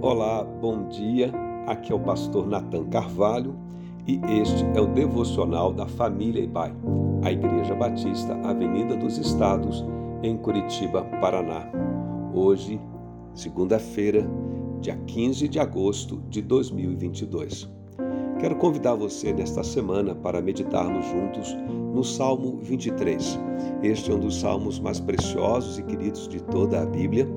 Olá, bom dia. Aqui é o pastor Nathan Carvalho e este é o devocional da família Ibai, a Igreja Batista Avenida dos Estados, em Curitiba, Paraná. Hoje, segunda-feira, dia 15 de agosto de 2022. Quero convidar você nesta semana para meditarmos juntos no Salmo 23. Este é um dos salmos mais preciosos e queridos de toda a Bíblia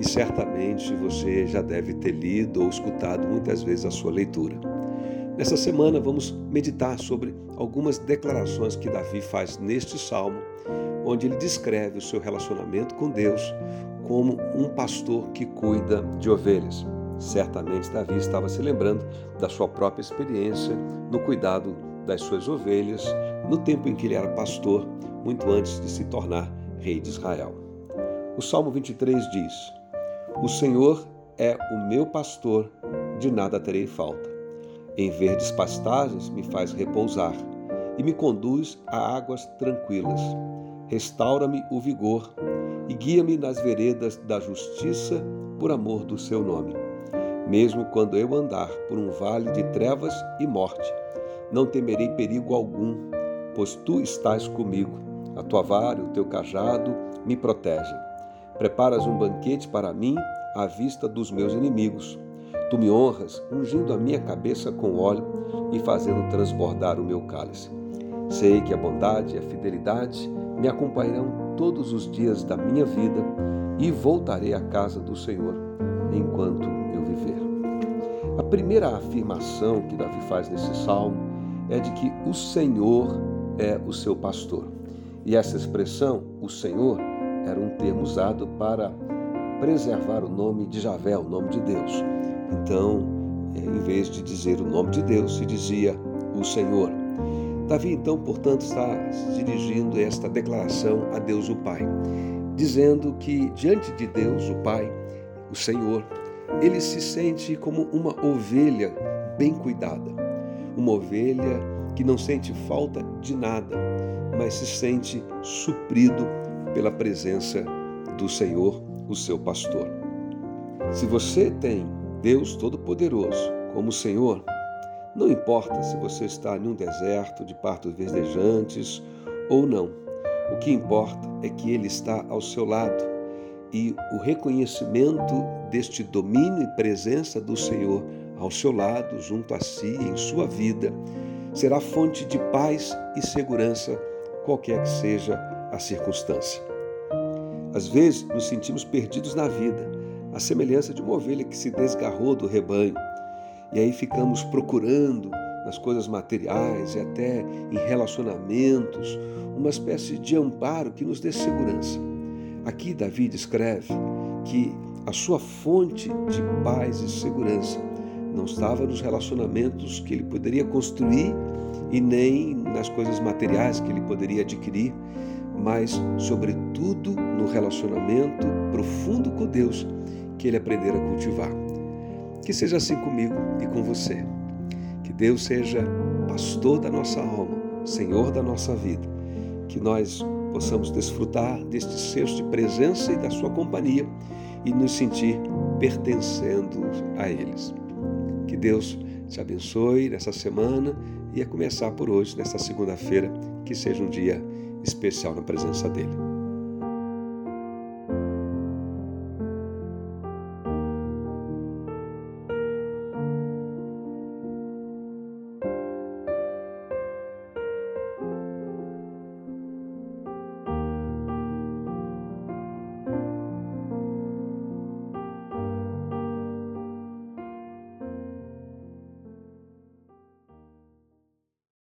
e certamente você já deve ter lido ou escutado muitas vezes a sua leitura. Nessa semana vamos meditar sobre algumas declarações que Davi faz neste salmo, onde ele descreve o seu relacionamento com Deus como um pastor que cuida de ovelhas. Certamente Davi estava se lembrando da sua própria experiência no cuidado das suas ovelhas no tempo em que ele era pastor, muito antes de se tornar rei de Israel. O Salmo 23 diz: O Senhor é o meu pastor, de nada terei falta. Em verdes pastagens me faz repousar e me conduz a águas tranquilas. Restaura-me o vigor e guia-me nas veredas da justiça por amor do seu nome. Mesmo quando eu andar por um vale de trevas e morte, não temerei perigo algum, pois tu estás comigo. A tua vara o teu cajado me protegem. Preparas um banquete para mim à vista dos meus inimigos. Tu me honras, ungindo a minha cabeça com óleo e fazendo transbordar o meu cálice. Sei que a bondade e a fidelidade me acompanharão todos os dias da minha vida e voltarei à casa do Senhor enquanto viver. A primeira afirmação que Davi faz nesse salmo é de que o Senhor é o seu pastor. E essa expressão, o Senhor, era um termo usado para preservar o nome de Javé, o nome de Deus. Então, é, em vez de dizer o nome de Deus, se dizia o Senhor. Davi, então, portanto, está dirigindo esta declaração a Deus o Pai, dizendo que diante de Deus o Pai, o Senhor, ele se sente como uma ovelha bem cuidada, uma ovelha que não sente falta de nada, mas se sente suprido pela presença do Senhor, o seu pastor. Se você tem Deus Todo-Poderoso como Senhor, não importa se você está em um deserto de partos verdejantes ou não. O que importa é que Ele está ao seu lado e o reconhecimento deste domínio e presença do Senhor ao seu lado, junto a si, em sua vida, será fonte de paz e segurança, qualquer que seja a circunstância. Às vezes nos sentimos perdidos na vida, à semelhança de uma ovelha que se desgarrou do rebanho, e aí ficamos procurando nas coisas materiais e até em relacionamentos uma espécie de amparo que nos dê segurança. Aqui Davi descreve que a sua fonte de paz e segurança não estava nos relacionamentos que ele poderia construir e nem nas coisas materiais que ele poderia adquirir, mas, sobretudo, no relacionamento profundo com Deus que ele aprendera a cultivar. Que seja assim comigo e com você. Que Deus seja pastor da nossa alma, Senhor da nossa vida. Que nós possamos desfrutar deste senso de presença e da sua companhia e nos sentir pertencendo a eles. Que Deus te abençoe nessa semana e a começar por hoje, nesta segunda-feira, que seja um dia especial na presença dele.